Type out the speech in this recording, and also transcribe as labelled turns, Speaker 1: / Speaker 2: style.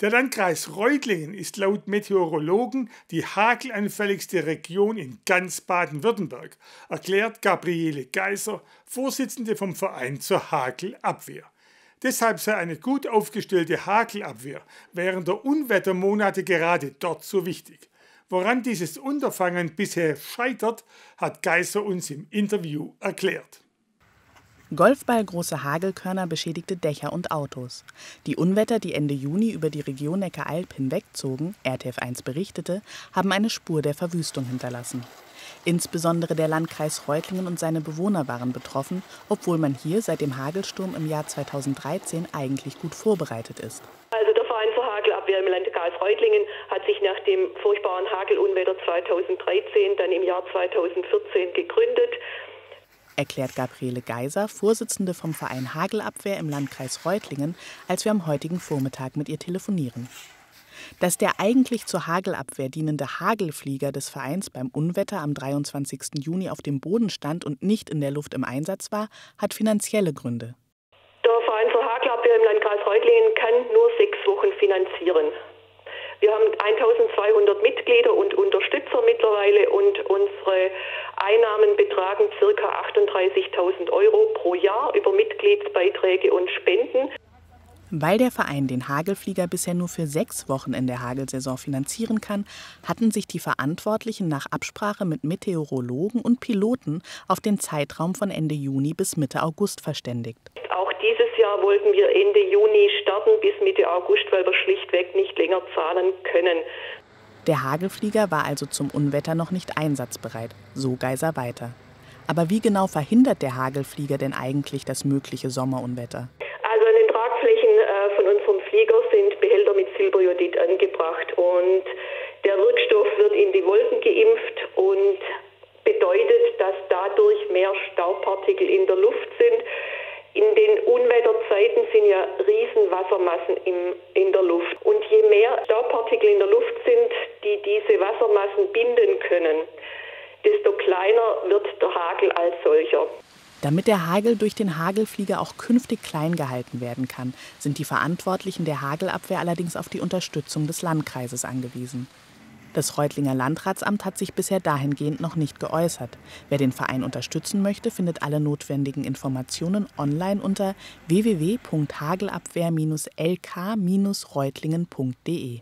Speaker 1: Der Landkreis Reutlingen ist laut Meteorologen die hagelanfälligste Region in ganz Baden-Württemberg, erklärt Gabriele Geiser, Vorsitzende vom Verein zur Hagelabwehr. Deshalb sei eine gut aufgestellte Hagelabwehr während der Unwettermonate gerade dort so wichtig. Woran dieses Unterfangen bisher scheitert, hat Geiser uns im Interview erklärt.
Speaker 2: Golfballgroße Hagelkörner beschädigte Dächer und Autos. Die Unwetter, die Ende Juni über die Region Neckaralb hinwegzogen, RTF1 berichtete, haben eine Spur der Verwüstung hinterlassen. Insbesondere der Landkreis Reutlingen und seine Bewohner waren betroffen, obwohl man hier seit dem Hagelsturm im Jahr 2013 eigentlich gut vorbereitet ist.
Speaker 3: Also der Verein zur Hagelabwehr im Landkreis Reutlingen hat sich nach dem furchtbaren Hagelunwetter 2013 dann im Jahr 2014 gegründet
Speaker 2: erklärt Gabriele Geiser, Vorsitzende vom Verein Hagelabwehr im Landkreis Reutlingen, als wir am heutigen Vormittag mit ihr telefonieren. Dass der eigentlich zur Hagelabwehr dienende Hagelflieger des Vereins beim Unwetter am 23. Juni auf dem Boden stand und nicht in der Luft im Einsatz war, hat finanzielle Gründe.
Speaker 3: Der Verein zur Hagelabwehr im Landkreis Reutlingen kann nur sechs Wochen finanzieren. Wir haben 1200 Mitglieder und betragen ca. 38.000 Euro pro Jahr über Mitgliedsbeiträge und Spenden.
Speaker 2: Weil der Verein den Hagelflieger bisher nur für sechs Wochen in der Hagelsaison finanzieren kann, hatten sich die Verantwortlichen nach Absprache mit Meteorologen und Piloten auf den Zeitraum von Ende Juni bis Mitte August verständigt.
Speaker 3: Auch dieses Jahr wollten wir Ende Juni starten bis Mitte August, weil wir schlichtweg nicht länger zahlen können.
Speaker 2: Der Hagelflieger war also zum Unwetter noch nicht einsatzbereit, so Geiser weiter. Aber wie genau verhindert der Hagelflieger denn eigentlich das mögliche Sommerunwetter?
Speaker 3: Also an den Tragflächen äh, von unserem Flieger sind Behälter mit Silberjodid angebracht und der Wirkstoff wird in die Wolken geimpft und bedeutet, dass dadurch mehr Staubpartikel in der Luft sind. In den Unwetterzeiten sind ja Riesenwassermassen im, in der Luft. Und je mehr Staubpartikel in der Luft sind, die diese Wassermassen binden können, desto kleiner wird der Hagel als solcher.
Speaker 2: Damit der Hagel durch den Hagelflieger auch künftig klein gehalten werden kann, sind die Verantwortlichen der Hagelabwehr allerdings auf die Unterstützung des Landkreises angewiesen. Das Reutlinger Landratsamt hat sich bisher dahingehend noch nicht geäußert. Wer den Verein unterstützen möchte, findet alle notwendigen Informationen online unter www.hagelabwehr-lk-reutlingen.de.